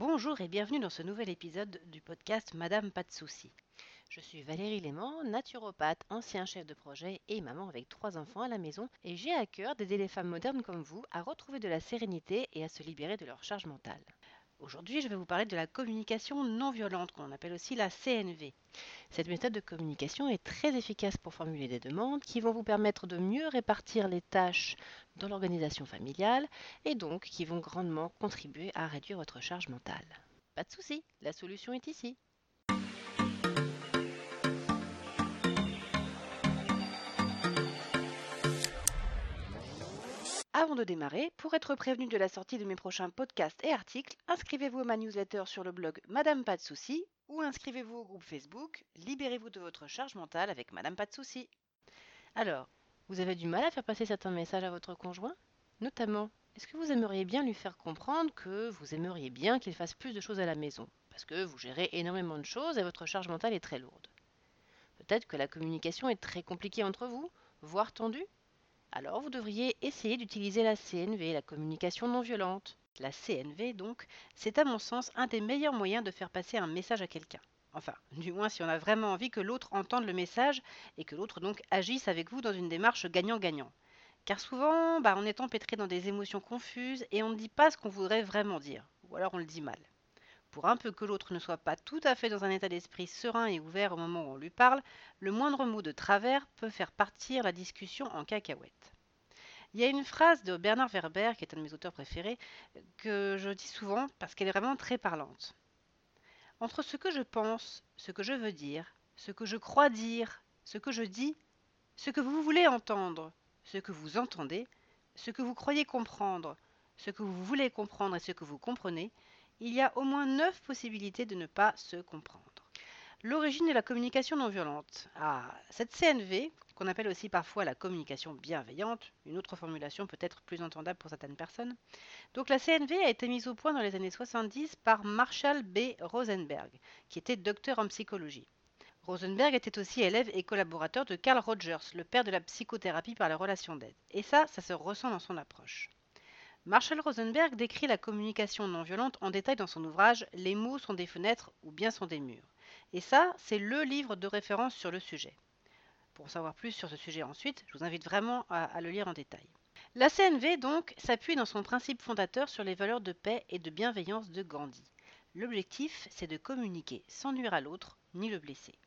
Bonjour et bienvenue dans ce nouvel épisode du podcast Madame Pas de soucis. Je suis Valérie Léman, naturopathe, ancien chef de projet et maman avec trois enfants à la maison et j'ai à cœur d'aider les femmes modernes comme vous à retrouver de la sérénité et à se libérer de leur charge mentale. Aujourd'hui, je vais vous parler de la communication non violente, qu'on appelle aussi la CNV. Cette méthode de communication est très efficace pour formuler des demandes qui vont vous permettre de mieux répartir les tâches dans l'organisation familiale et donc qui vont grandement contribuer à réduire votre charge mentale. Pas de souci, la solution est ici. Avant de démarrer, pour être prévenu de la sortie de mes prochains podcasts et articles, inscrivez-vous à ma newsletter sur le blog Madame Pas de Soucis ou inscrivez-vous au groupe Facebook Libérez-vous de votre charge mentale avec Madame Pas de Soucis. Alors, vous avez du mal à faire passer certains messages à votre conjoint? Notamment, est-ce que vous aimeriez bien lui faire comprendre que vous aimeriez bien qu'il fasse plus de choses à la maison? Parce que vous gérez énormément de choses et votre charge mentale est très lourde. Peut-être que la communication est très compliquée entre vous, voire tendue? Alors vous devriez essayer d'utiliser la CNV, la communication non violente. La CNV, donc, c'est à mon sens un des meilleurs moyens de faire passer un message à quelqu'un. Enfin, du moins si on a vraiment envie que l'autre entende le message et que l'autre donc agisse avec vous dans une démarche gagnant-gagnant. Car souvent, bah, on est empêtré dans des émotions confuses et on ne dit pas ce qu'on voudrait vraiment dire, ou alors on le dit mal. Pour un peu que l'autre ne soit pas tout à fait dans un état d'esprit serein et ouvert au moment où on lui parle, le moindre mot de travers peut faire partir la discussion en cacahuète. Il y a une phrase de Bernard Werber, qui est un de mes auteurs préférés, que je dis souvent parce qu'elle est vraiment très parlante. Entre ce que je pense, ce que je veux dire, ce que je crois dire, ce que je dis, ce que vous voulez entendre, ce que vous entendez, ce que vous croyez comprendre, ce que vous voulez comprendre et ce que vous comprenez, il y a au moins neuf possibilités de ne pas se comprendre. L'origine de la communication non violente. Ah, cette CNV, qu'on appelle aussi parfois la communication bienveillante, une autre formulation peut-être plus entendable pour certaines personnes. Donc la CNV a été mise au point dans les années 70 par Marshall B. Rosenberg, qui était docteur en psychologie. Rosenberg était aussi élève et collaborateur de Carl Rogers, le père de la psychothérapie par la relation d'aide. Et ça, ça se ressent dans son approche. Marshall Rosenberg décrit la communication non violente en détail dans son ouvrage Les mots sont des fenêtres ou bien sont des murs. Et ça, c'est le livre de référence sur le sujet. Pour en savoir plus sur ce sujet ensuite, je vous invite vraiment à, le lire en détail. La CNV, donc, s'appuie dans son principe fondateur sur les valeurs de paix et de bienveillance de Gandhi. L'objectif, c'est de communiquer sans nuire à l'autre ni le blesser.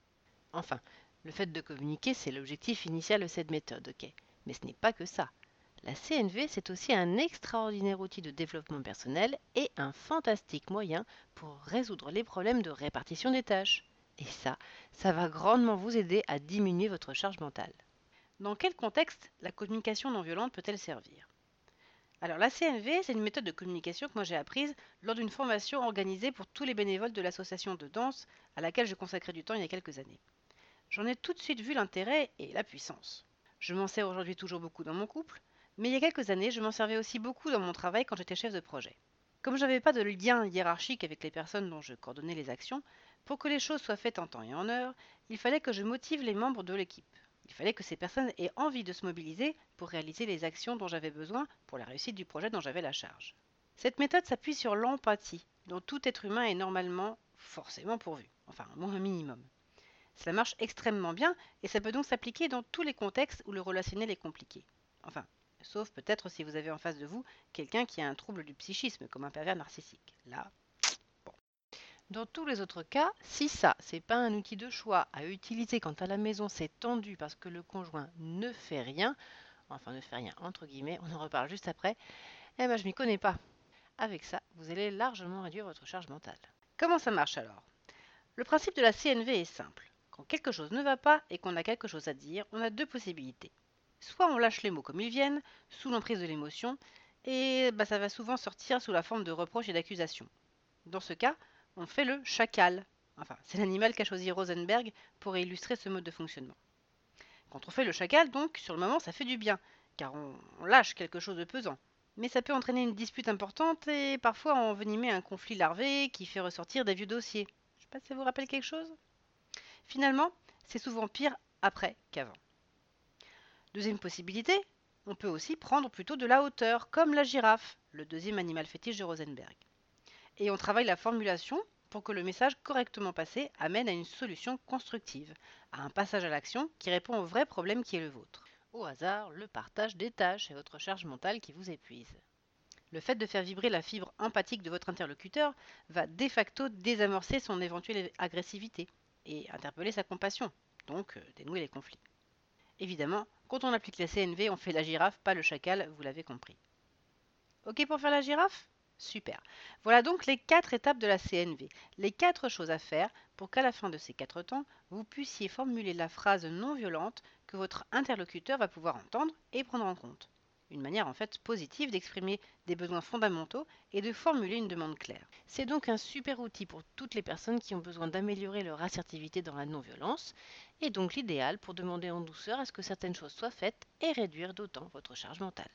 Enfin, le fait de communiquer, c'est l'objectif initial de cette méthode, ok? Mais ce n'est pas que ça. La CNV, c'est aussi un extraordinaire outil de développement personnel et un fantastique moyen pour résoudre les problèmes de répartition des tâches. Et ça, ça va grandement vous aider à diminuer votre charge mentale. Dans quel contexte la communication non violente peut-elle servir? Alors la CNV, c'est une méthode de communication que moi j'ai apprise lors d'une formation organisée pour tous les bénévoles de l'association de danse à laquelle je consacrais du temps il y a quelques années. J'en ai tout de suite vu l'intérêt et la puissance. Je m'en sers aujourd'hui toujours beaucoup dans mon couple, mais il y a quelques années, je m'en servais aussi beaucoup dans mon travail quand j'étais chef de projet. Comme je n'avais pas de lien hiérarchique avec les personnes dont je coordonnais les actions, pour que les choses soient faites en temps et en heure, il fallait que je motive les membres de l'équipe. Il fallait que ces personnes aient envie de se mobiliser pour réaliser les actions dont j'avais besoin pour la réussite du projet dont j'avais la charge. Cette méthode s'appuie sur l'empathie, dont tout être humain est normalement forcément pourvu, enfin au moins un minimum. Cela marche extrêmement bien et ça peut donc s'appliquer dans tous les contextes où le relationnel est compliqué. Enfin, sauf peut-être si vous avez en face de vous quelqu'un qui a un trouble du psychisme, comme un pervers narcissique. Là, bon. Dans tous les autres cas, si ça, c'est pas un outil de choix à utiliser quand à la maison c'est tendu parce que le conjoint ne fait rien, enfin ne fait rien entre guillemets, on en reparle juste après, eh ben je m'y connais pas. Avec ça, vous allez largement réduire votre charge mentale. Comment ça marche alors? Le principe de la CNV est simple. Quand quelque chose ne va pas et qu'on a quelque chose à dire, on a deux possibilités. Soit on lâche les mots comme ils viennent, sous l'emprise de l'émotion, et bah, ça va souvent sortir sous la forme de reproches et d'accusations. Dans ce cas, on fait le chacal. Enfin, c'est l'animal qu'a choisi Rosenberg pour illustrer ce mode de fonctionnement. Quand on fait le chacal, donc, sur le moment, ça fait du bien, car on, lâche quelque chose de pesant. Mais ça peut entraîner une dispute importante et parfois envenimer un conflit larvé qui fait ressortir des vieux dossiers. Je sais pas si ça vous rappelle quelque chose? Finalement, c'est souvent pire après qu'avant. Deuxième possibilité, on peut aussi prendre plutôt de la hauteur, comme la girafe, le deuxième animal fétiche de Rosenberg. Et on travaille la formulation pour que le message correctement passé amène à une solution constructive, à un passage à l'action qui répond au vrai problème qui est le vôtre. Au hasard, le partage des tâches et votre charge mentale qui vous épuise. Le fait de faire vibrer la fibre empathique de votre interlocuteur va de facto désamorcer son éventuelle agressivité et interpeller sa compassion, donc euh, dénouer les conflits. Évidemment, quand on applique la CNV, on fait la girafe, pas le chacal, vous l'avez compris. Ok pour faire la girafe? Super. Voilà donc les quatre étapes de la CNV, les quatre choses à faire pour qu'à la fin de ces quatre temps, vous puissiez formuler la phrase non violente que votre interlocuteur va pouvoir entendre et prendre en compte une manière en fait positive d'exprimer des besoins fondamentaux et de formuler une demande claire. C'est donc un super outil pour toutes les personnes qui ont besoin d'améliorer leur assertivité dans la non-violence et donc l'idéal pour demander en douceur à ce que certaines choses soient faites et réduire d'autant votre charge mentale.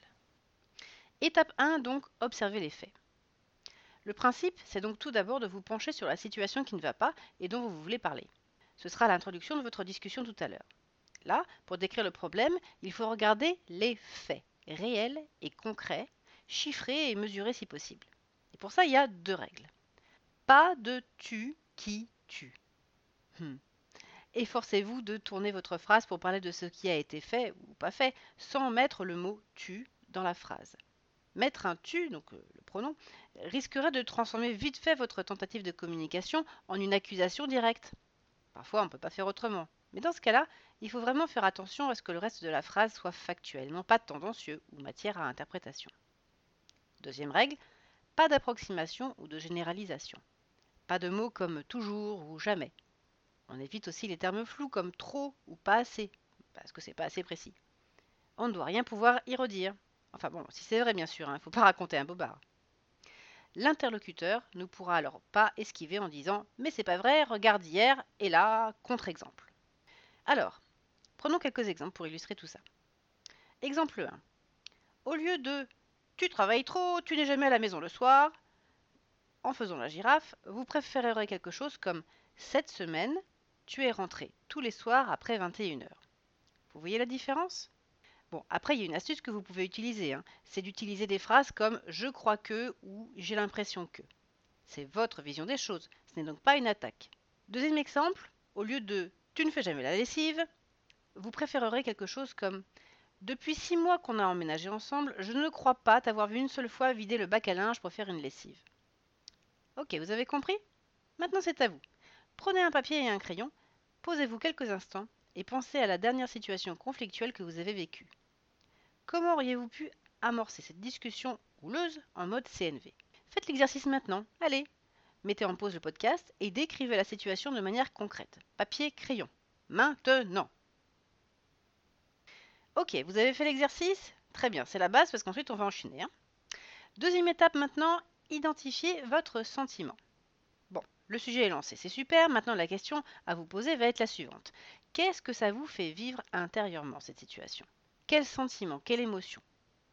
Étape 1 donc, observer les faits. Le principe, c'est donc tout d'abord de vous pencher sur la situation qui ne va pas et dont vous voulez parler. Ce sera l'introduction de votre discussion tout à l'heure. Là, pour décrire le problème, il faut regarder les faits réel et concret, chiffré et mesuré si possible. Et pour ça, il y a deux règles. Pas de tu qui tue. Hmm. Efforcez-vous de tourner votre phrase pour parler de ce qui a été fait ou pas fait, sans mettre le mot tu dans la phrase. Mettre un tu, donc euh, le pronom, risquerait de transformer vite fait votre tentative de communication en une accusation directe. Parfois, on ne peut pas faire autrement. Mais dans ce cas-là, il faut vraiment faire attention à ce que le reste de la phrase soit factuel, non pas tendancieux ou matière à interprétation. Deuxième règle, pas d'approximation ou de généralisation. Pas de mots comme toujours ou jamais. On évite aussi les termes flous comme trop ou pas assez, parce que c'est pas assez précis. On ne doit rien pouvoir y redire. Enfin bon, si c'est vrai bien sûr, il hein, ne faut pas raconter un bobard. L'interlocuteur ne pourra alors pas esquiver en disant Mais c'est pas vrai, regarde hier, et là, contre-exemple. Alors, Prenons quelques exemples pour illustrer tout ça. Exemple 1. Au lieu de tu travailles trop, tu n'es jamais à la maison le soir, en faisant la girafe, vous préférerez quelque chose comme cette semaine, tu es rentré tous les soirs après 21h. Vous voyez la différence? Bon, après, il y a une astuce que vous pouvez utiliser. Hein. C'est d'utiliser des phrases comme je crois que ou j'ai l'impression que. C'est votre vision des choses. Ce n'est donc pas une attaque. Deuxième exemple, au lieu de tu ne fais jamais la lessive, vous préférerez quelque chose comme Depuis six mois qu'on a emménagé ensemble, je ne crois pas t'avoir vu une seule fois vider le bac à linge pour faire une lessive. Ok, vous avez compris? Maintenant c'est à vous. Prenez un papier et un crayon, posez-vous quelques instants et pensez à la dernière situation conflictuelle que vous avez vécue. Comment auriez-vous pu amorcer cette discussion houleuse en mode CNV Faites l'exercice maintenant, allez Mettez en pause le podcast et décrivez la situation de manière concrète. Papier, crayon. Maintenant Ok, vous avez fait l'exercice? Très bien, c'est la base parce qu'ensuite on va enchaîner. Hein. Deuxième étape maintenant, identifier votre sentiment. Bon, le sujet est lancé, c'est super. Maintenant la question à vous poser va être la suivante. Qu'est-ce que ça vous fait vivre intérieurement cette situation? Quel sentiment? Quelle émotion?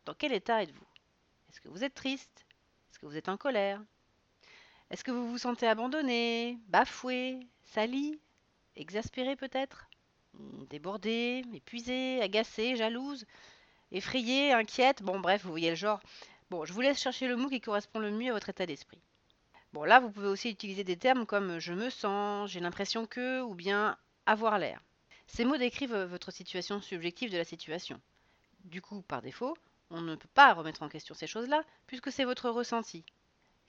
Dans quel état êtes-vous? Est-ce que vous êtes triste? Est-ce que vous êtes en colère? Est-ce que vous vous sentez abandonné, bafoué, sali, exaspéré peut-être? Débordée, épuisée, agacée, jalouse, effrayée, inquiète, bon bref, vous voyez le genre. Bon, je vous laisse chercher le mot qui correspond le mieux à votre état d'esprit. Bon, là, vous pouvez aussi utiliser des termes comme je me sens, j'ai l'impression que, ou bien avoir l'air. Ces mots décrivent votre situation subjective de la situation. Du coup, par défaut, on ne peut pas remettre en question ces choses-là, puisque c'est votre ressenti.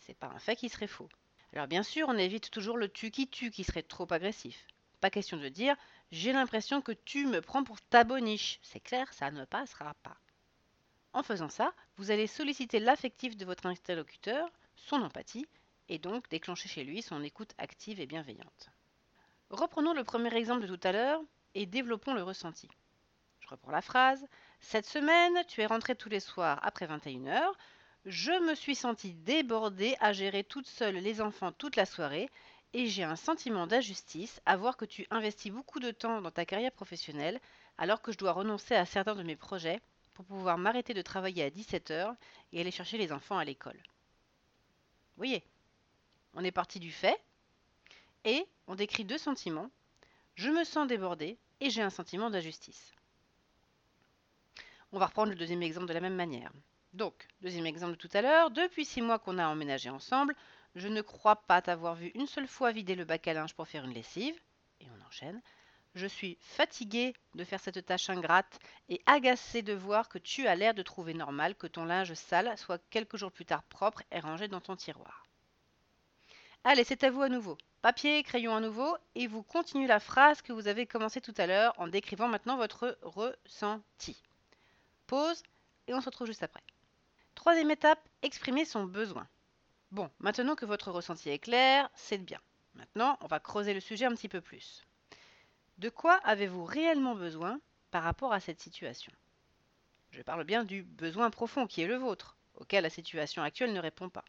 C'est pas un fait qui serait faux. Alors bien sûr, on évite toujours le tu qui tue qui serait trop agressif. Pas question de dire j'ai l'impression que tu me prends pour ta boniche. C'est clair, ça ne passera pas. En faisant ça, vous allez solliciter l'affectif de votre interlocuteur, son empathie, et donc déclencher chez lui son écoute active et bienveillante. Reprenons le premier exemple de tout à l'heure et développons le ressenti. Je reprends la phrase. Cette semaine, tu es rentrée tous les soirs après 21h. Je me suis sentie débordée à gérer toute seule les enfants toute la soirée et j'ai un sentiment d'injustice à voir que tu investis beaucoup de temps dans ta carrière professionnelle alors que je dois renoncer à certains de mes projets pour pouvoir m'arrêter de travailler à 17h et aller chercher les enfants à l'école. Vous voyez, on est parti du fait et on décrit deux sentiments. Je me sens débordé et j'ai un sentiment d'injustice. On va reprendre le deuxième exemple de la même manière. Donc, deuxième exemple de tout à l'heure, depuis six mois qu'on a emménagé ensemble, Je ne crois pas t'avoir vu une seule fois vider le bac à linge pour faire une lessive. Et on enchaîne. Je suis fatiguée de faire cette tâche ingrate et agacée de voir que tu as l'air de trouver normal que ton linge sale soit quelques jours plus tard propre et rangé dans ton tiroir. Allez, c'est à vous à nouveau. Papier, crayon à nouveau, et vous continuez la phrase que vous avez commencé tout à l'heure en décrivant maintenant votre ressenti. Pause, et on se retrouve juste après. Troisième étape, exprimer son besoin. Bon, maintenant que votre ressenti est clair, c'est bien. Maintenant, on va creuser le sujet un petit peu plus. De quoi avez-vous réellement besoin par rapport à cette situation? Je parle bien du besoin profond qui est le vôtre, auquel la situation actuelle ne répond pas.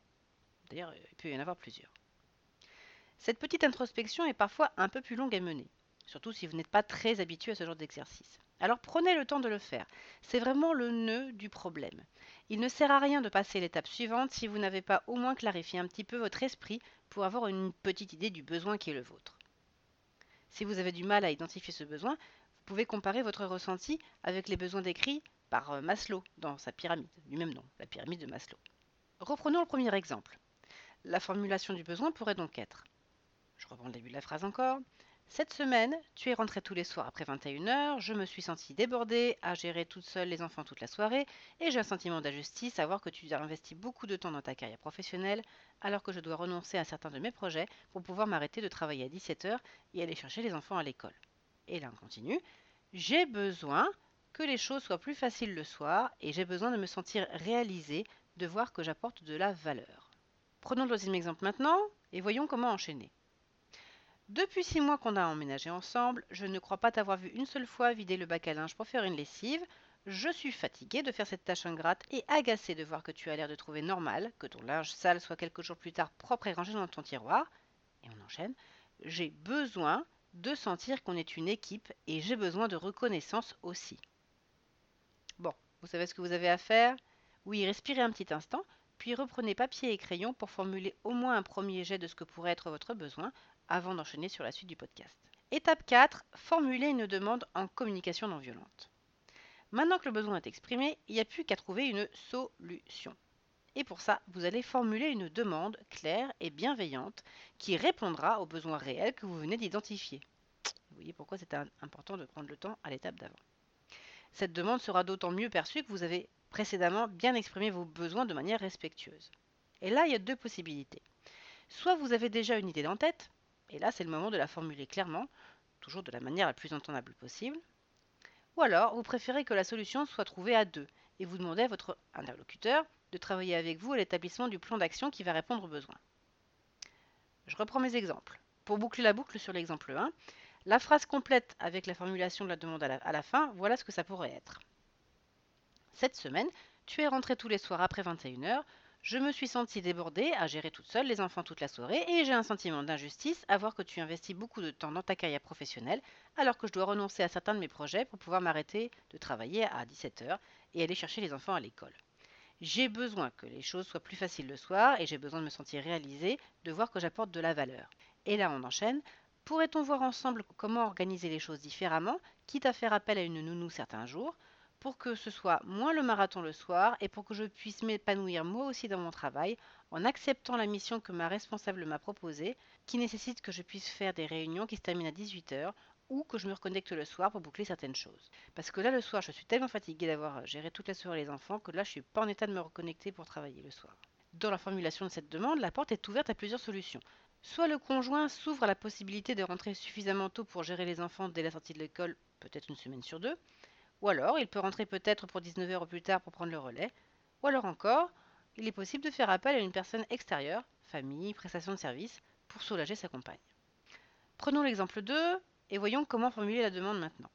D'ailleurs, il peut y en avoir plusieurs. Cette petite introspection est parfois un peu plus longue à mener, surtout si vous n'êtes pas très habitué à ce genre d'exercice. Alors prenez le temps de le faire. C'est vraiment le nœud du problème. Il ne sert à rien de passer l'étape suivante si vous n'avez pas au moins clarifié un petit peu votre esprit pour avoir une petite idée du besoin qui est le vôtre. Si vous avez du mal à identifier ce besoin, vous pouvez comparer votre ressenti avec les besoins décrits par euh, Maslow dans sa pyramide, du même nom, la pyramide de Maslow. Reprenons le premier exemple. La formulation du besoin pourrait donc être je reprends le début de la phrase encore. Cette semaine, tu es rentrée tous les soirs après 21h, je me suis sentie débordée à gérer toute seule les enfants toute la soirée et j'ai un sentiment d'injustice à voir que tu as investi beaucoup de temps dans ta carrière professionnelle alors que je dois renoncer à certains de mes projets pour pouvoir m'arrêter de travailler à 17h et aller chercher les enfants à l'école. Et là on continue. J'ai besoin que les choses soient plus faciles le soir et j'ai besoin de me sentir réalisée, de voir que j'apporte de la valeur. Prenons le deuxième exemple maintenant et voyons comment enchaîner. Depuis six mois qu'on a emménagé ensemble, je ne crois pas t'avoir vu une seule fois vider le bac à linge pour faire une lessive. Je suis fatiguée de faire cette tâche ingrate et agacée de voir que tu as l'air de trouver normal que ton linge sale soit quelques jours plus tard propre et rangé dans ton tiroir. Et on enchaîne. J'ai besoin de sentir qu'on est une équipe et j'ai besoin de reconnaissance aussi. Bon, vous savez ce que vous avez à faire? Oui, respirez un petit instant, puis reprenez papier et crayon pour formuler au moins un premier jet de ce que pourrait être votre besoin avant d'enchaîner sur la suite du podcast. Étape 4, formuler une demande en communication non violente. Maintenant que le besoin est exprimé, il n'y a plus qu'à trouver une solution. Et pour ça, vous allez formuler une demande claire et bienveillante qui répondra aux besoins réels que vous venez d'identifier. Vous voyez pourquoi c'est important de prendre le temps à l'étape d'avant. Cette demande sera d'autant mieux perçue que vous avez précédemment bien exprimé vos besoins de manière respectueuse. Et là, il y a deux possibilités. Soit vous avez déjà une idée en tête, et là, c'est le moment de la formuler clairement, toujours de la manière la plus entendable possible. Ou alors, vous préférez que la solution soit trouvée à deux, et vous demandez à votre interlocuteur de travailler avec vous à l'établissement du plan d'action qui va répondre aux besoins. Je reprends mes exemples. Pour boucler la boucle sur l'exemple 1, la phrase complète avec la formulation de la demande à la, fin, voilà ce que ça pourrait être. Cette semaine, tu es rentré tous les soirs après 21h, je me suis sentie débordée à gérer toute seule les enfants toute la soirée et j'ai un sentiment d'injustice à voir que tu investis beaucoup de temps dans ta carrière professionnelle alors que je dois renoncer à certains de mes projets pour pouvoir m'arrêter de travailler à 17h et aller chercher les enfants à l'école. J'ai besoin que les choses soient plus faciles le soir et j'ai besoin de me sentir réalisée, de voir que j'apporte de la valeur. Et là on enchaîne. Pourrait-on voir ensemble comment organiser les choses différemment, quitte à faire appel à une nounou certains jours? Pour que ce soit moins le marathon le soir et pour que je puisse m'épanouir moi aussi dans mon travail en acceptant la mission que ma responsable m'a proposée, qui nécessite que je puisse faire des réunions qui se terminent à 18h ou que je me reconnecte le soir pour boucler certaines choses. Parce que là, le soir, je suis tellement fatiguée d'avoir géré toute la soirée les enfants que là, je suis pas en état de me reconnecter pour travailler le soir. Dans la formulation de cette demande, la porte est ouverte à plusieurs solutions. Soit le conjoint s'ouvre à la possibilité de rentrer suffisamment tôt pour gérer les enfants dès la sortie de l'école, peut-être une semaine sur deux, ou alors, il peut rentrer peut-être pour 19h ou plus tard pour prendre le relais. Ou alors encore, il est possible de faire appel à une personne extérieure, famille, prestation de service, pour soulager sa compagne. Prenons l'exemple 2 et voyons comment formuler la demande maintenant.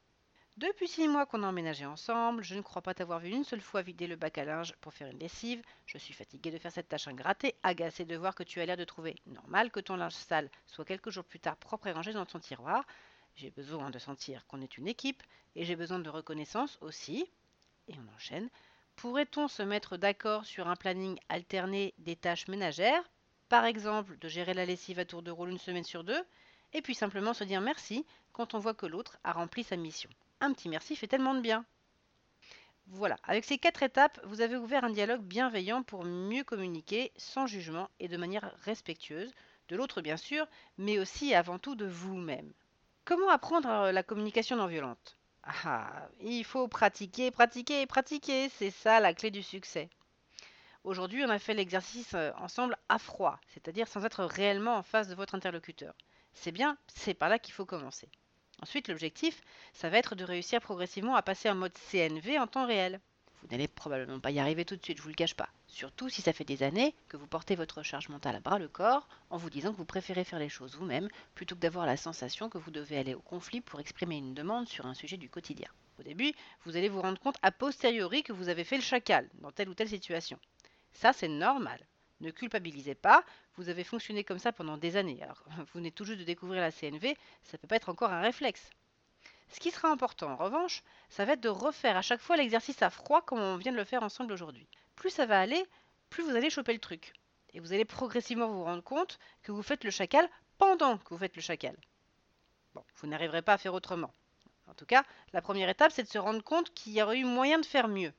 Depuis six mois qu'on a emménagé ensemble, je ne crois pas t'avoir vu une seule fois vider le bac à linge pour faire une lessive. Je suis fatiguée de faire cette tâche ingrate agacée de voir que tu as l'air de trouver normal que ton linge sale soit quelques jours plus tard propre et rangé dans ton tiroir. J'ai besoin de sentir qu'on est une équipe et j'ai besoin de reconnaissance aussi. Et on enchaîne. Pourrait-on se mettre d'accord sur un planning alterné des tâches ménagères Par exemple, de gérer la lessive à tour de rôle une semaine sur deux et puis simplement se dire merci quand on voit que l'autre a rempli sa mission? Un petit merci fait tellement de bien. Voilà, avec ces quatre étapes, vous avez ouvert un dialogue bienveillant pour mieux communiquer sans jugement et de manière respectueuse, de l'autre bien sûr, mais aussi avant tout de vous-même. Comment apprendre euh, la communication non violente? Ah, il faut pratiquer, pratiquer, pratiquer, c'est ça la clé du succès. Aujourd'hui, on a fait l'exercice euh, ensemble à froid, c'est-à-dire sans être réellement en face de votre interlocuteur. C'est bien, c'est par là qu'il faut commencer. Ensuite, l'objectif, ça va être de réussir progressivement à passer en mode CNV en temps réel. Vous n'allez probablement pas y arriver tout de suite, je vous le cache pas. Surtout si ça fait des années que vous portez votre charge mentale à bras le corps en vous disant que vous préférez faire les choses vous-même plutôt que d'avoir la sensation que vous devez aller au conflit pour exprimer une demande sur un sujet du quotidien. Au début, vous allez vous rendre compte a posteriori que vous avez fait le chacal dans telle ou telle situation. Ça, c'est normal. Ne culpabilisez pas, vous avez fonctionné comme ça pendant des années. Alors, vous venez tout juste de découvrir la CNV, ça ne peut pas être encore un réflexe. Ce qui sera important en revanche, ça va être de refaire à chaque fois l'exercice à froid comme on vient de le faire ensemble aujourd'hui. Plus ça va aller, plus vous allez choper le truc. Et vous allez progressivement vous rendre compte que vous faites le chacal pendant que vous faites le chacal. Bon, vous n'arriverez pas à faire autrement. En tout cas, la première étape, c'est de se rendre compte qu'il y aurait eu moyen de faire mieux.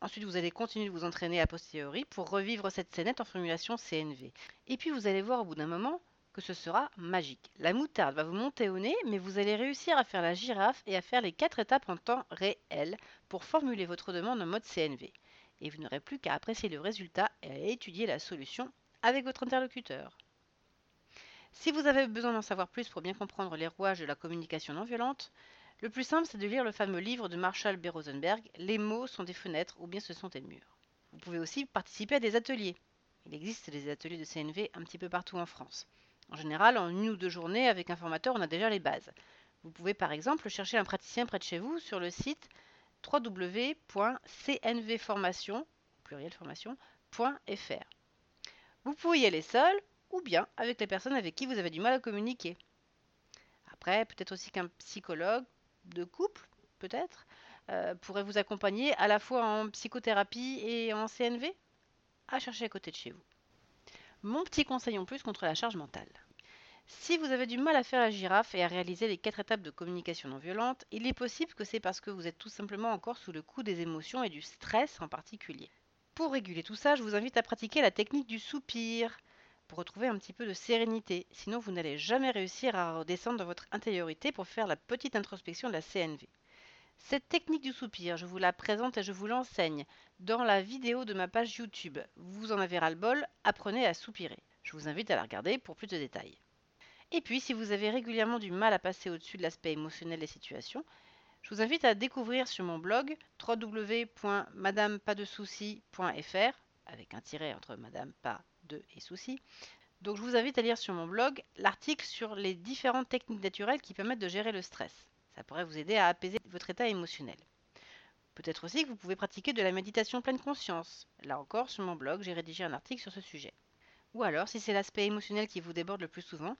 Ensuite, vous allez continuer de vous entraîner a posteriori pour revivre cette scénette en formulation CNV. Et puis, vous allez voir au bout d'un moment que ce sera magique. La moutarde va vous monter au nez, mais vous allez réussir à faire la girafe et à faire les quatre étapes en temps réel pour formuler votre demande en mode CNV. Et vous n'aurez plus qu'à apprécier le résultat et à étudier la solution avec votre interlocuteur. Si vous avez besoin d'en savoir plus pour bien comprendre les rouages de la communication non violente, le plus simple c'est de lire le fameux livre de Marshall B. Rosenberg, Les mots sont des fenêtres ou bien ce sont des murs. Vous pouvez aussi participer à des ateliers. Il existe des ateliers de CNV un petit peu partout en France. En général, en une ou deux journées, avec un formateur, on a déjà les bases. Vous pouvez par exemple chercher un praticien près de chez vous sur le site www.cnvformation.fr. Vous pouvez y aller seul ou bien avec les personnes avec qui vous avez du mal à communiquer. Après, peut-être aussi qu'un psychologue de couple, peut-être, euh, pourrait vous accompagner à la fois en psychothérapie et en CNV à chercher à côté de chez vous. Mon petit conseil en plus contre la charge mentale. Si vous avez du mal à faire la girafe et à réaliser les quatre étapes de communication non violente, il est possible que c'est parce que vous êtes tout simplement encore sous le coup des émotions et du stress en particulier. Pour réguler tout ça, je vous invite à pratiquer la technique du soupir pour retrouver un petit peu de sérénité. Sinon, vous n'allez jamais réussir à redescendre dans votre intériorité pour faire la petite introspection de la CNV. Cette technique du soupir, je vous la présente et je vous l'enseigne dans la vidéo de ma page YouTube. Vous en avez ras-le-bol, apprenez à soupirer. Je vous invite à la regarder pour plus de détails. Et puis, si vous avez régulièrement du mal à passer au-dessus de l'aspect émotionnel des situations, je vous invite à découvrir sur mon blog www.madamepadesoucis.fr avec un tiret entre madame pas de et soucis. Donc je vous invite à lire sur mon blog l'article sur les différentes techniques naturelles qui permettent de gérer le stress. Ça pourrait vous aider à apaiser votre état émotionnel. Peut-être aussi que vous pouvez pratiquer de la méditation pleine conscience. Là encore, sur mon blog, j'ai rédigé un article sur ce sujet. Ou alors, si c'est l'aspect émotionnel qui vous déborde le plus souvent,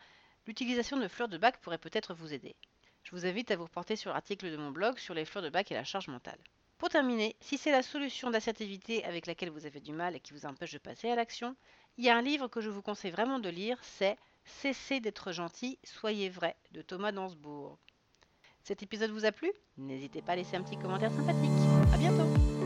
l'utilisation de fleurs de bac pourrait peut-être vous aider. Je vous invite à vous reporter sur l'article de mon blog sur les fleurs de bac et la charge mentale. Pour terminer, si c'est la solution d'assertivité avec laquelle vous avez du mal et qui vous empêche de passer à l'action, il y a un livre que je vous conseille vraiment de lire, c'est Cessez d'être gentil, soyez vrai de Thomas Dansbourg. Cet épisode vous a plu? N'hésitez pas à laisser un petit commentaire sympathique. À bientôt